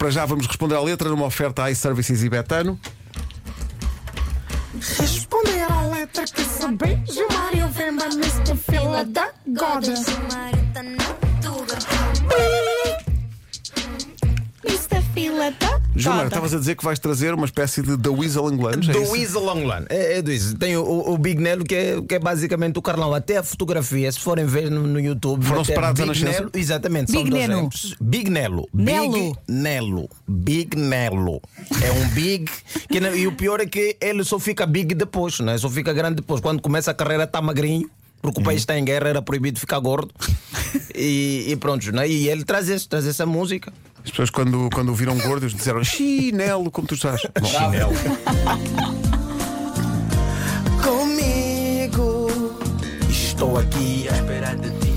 Para já vamos responder à letra numa oferta iServices e Betano. Responder à letra que saber Gilmário Vemba Mr. Fila da Goda Goda estavas a dizer que vais trazer uma espécie de The Weasel inglês. é Do isso? Weasel Longland. É, é do Weasel. Tem o, o Big Nelo, que é, que é basicamente o Carlão. Até a fotografia, se forem ver no, no YouTube. Foram separados Big? Nelo, Exatamente. Big são dois Nelo. Big Nelo. Nelo. Big Nelo. Big Nelo. É um Big. Que, não- e o pior é que ele só fica big depois, né? Só fica grande depois. Quando começa a carreira, está magrinho. Porque o país está em guerra, era proibido ficar gordo. E, e pronto, né? E ele traz, esse, traz essa música. As pessoas, quando, quando o viram gordo, eles disseram chinelo, como tu estás. Bom, Comigo estou aqui à espera de ti.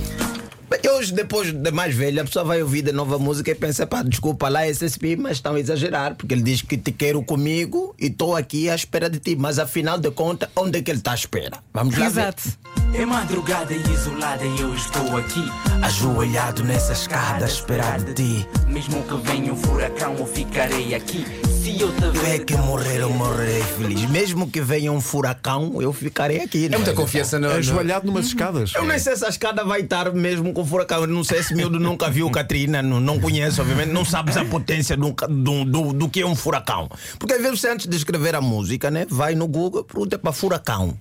Hoje, depois de mais velho, a pessoa vai ouvir de nova música e pensa, pá, desculpa lá, SSP, mas estão a exagerar, porque ele diz que te quero comigo e estou aqui à espera de ti. Mas afinal de contas, onde é que ele está à espera? Vamos lá ver. É madrugada e isolada e eu estou aqui Ajoelhado nessa escada à espera de ti. Mesmo que venha um furacão eu ficarei aqui Se eu te Vê ver que morrer, eu morrerei feliz. Mesmo que venha um furacão, eu ficarei aqui. É muita confiança no. no- ajoelhado numas escadas. Eu nem sei se a escada vai estar mesmo com furacão. Eu não sei se miúdo nunca viu Katrina, não, não conhece, obviamente, não sabes a potência do, do, do, do que é um furacão. Porque às vezes você, antes de escrever a música, né, vai no Google e pergunta para furacão.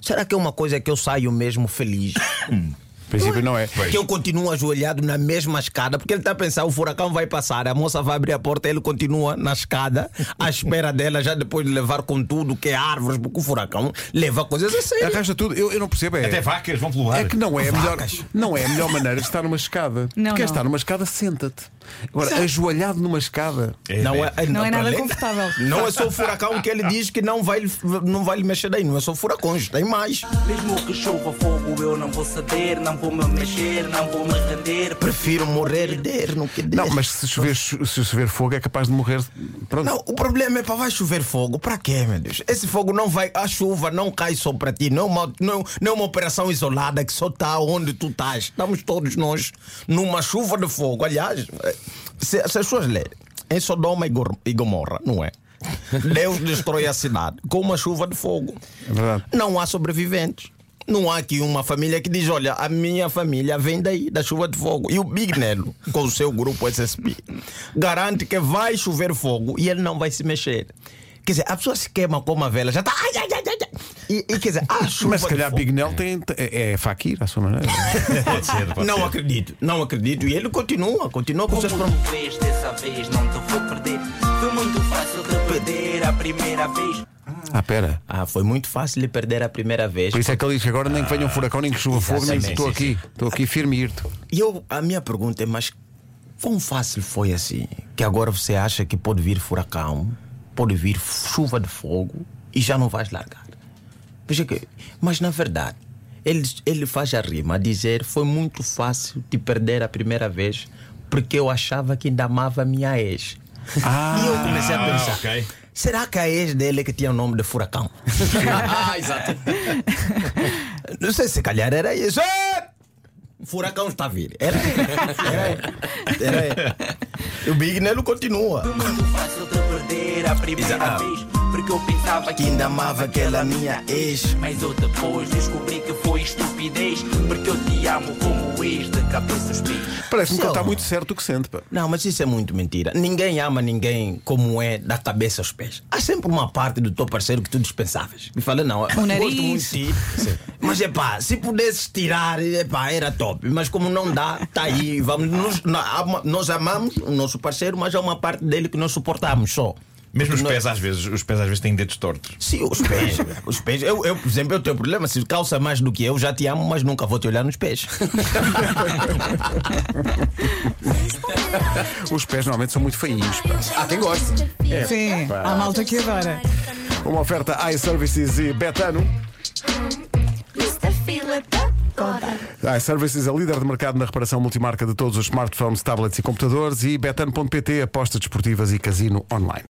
Será que é uma coisa que eu saio mesmo feliz? Princípio, não é. Que eu continuo ajoelhado na mesma escada, porque ele está a pensar, o furacão vai passar, a moça vai abrir a porta, ele continua na escada, à espera dela, já depois de levar com tudo, que é árvores, porque o furacão leva coisas a sério. Arranja tudo. Eu, eu não percebo. É, Até vacas vão pelo ar. é que não é, a melhor, não é a melhor maneira de estar numa escada. Não, Quer não. estar numa escada, senta-te. Agora, ajoelhado numa escada. Não é, Não é nada confortável. Não é só o furacão que ele diz que não vai, não vai lhe mexer daí, não é só furacões, tem mais. Mesmo que chova fogo eu não vou ceder Não vou me mexer, não vou me render Prefiro morrer der no que der. Não, mas se chover, se chover fogo é capaz de morrer. Pronto. Não, o problema é para vai chover fogo. Para quê, meu Deus? Esse fogo não vai. A chuva não cai só para ti. Não é, uma, não, não é uma operação isolada que só está onde tu estás. Estamos todos nós numa chuva de fogo. Aliás, eh, se, se as pessoas lerem em Sodoma e e Gomorra, não é? Deus destrói a cidade com uma chuva de fogo. É verdade. Não há sobreviventes. Não há aqui uma família que diz: Olha, a minha família vem daí, da chuva de fogo. E o Big Nelo, com o seu grupo SSP, garante que vai chover fogo e ele não vai se mexer. Quer dizer, a pessoa se queima com uma vela, já está. Ai, ai, ai, ai, ai. E, e quer dizer, a chuva Mas se calhar. Big Nel tem, é, é faquir à sua maneira. Pode ser, pode Não ser. acredito, não acredito. E ele continua, continua com os seus Como problemas. tu vês dessa vez não te vou perder Foi muito fácil de perder a primeira vez Ah, pera. Ah, foi muito fácil de perder a primeira vez. Por isso é que ele diz que agora nem que venha um furacão, nem que chuva fogo, nem Exatamente, estou aqui. Estou aqui firme e irto. E eu, a minha pergunta é: mas quão fácil foi assim? Que agora você acha que pode vir furacão, pode vir chuva de fogo e já não vais largar? Veja que, mas na verdade, ele, ele faz a rima a dizer: foi muito fácil de perder a primeira vez porque eu achava que ainda amava a minha ex. e eu comecei a pensar: ok. Será que a ex dele é que tinha o nome de furacão? Ah, exato. Não sei se calhar era isso. É! Furacão está a vir. Era ele. Era ele. O Big Nelo continua. Foi muito fácil de perder a primeira Exato. vez Porque eu pensava Que ainda amava aquela minha ex. Mas eu depois descobri que foi estupidez Porque eu te amo como ex de cabeça aos pés Parece-me que ele está muito certo o que sente. Pá. Não, mas isso é muito mentira. Ninguém ama ninguém como é da cabeça aos pés. Há sempre uma parte do teu parceiro que tu dispensavas. Me fala, não, eu nariz. gosto muito de ti. Mas é pá, se pudesses tirar, epá, era top. Mas como não dá, tá aí. Vamos, ama- nós amamos o nosso parceiro, mas há uma parte dele que nós suportamos só. Mesmo os pés, às vezes, os pés às vezes têm dedos tortos. Sim, os pés. os pés. Eu, eu, por exemplo, eu tenho problema. Se calça mais do que eu, já te amo, mas nunca vou te olhar nos pés. Os pés normalmente são muito feinhos. pá. Há quem goste. Sim, há malta que adora. Uma oferta iServices e Betano. Goda iServices é líder de mercado na reparação multimarca de todos os smartphones, tablets e computadores e Betano.pt, apostas desportivas e casino online.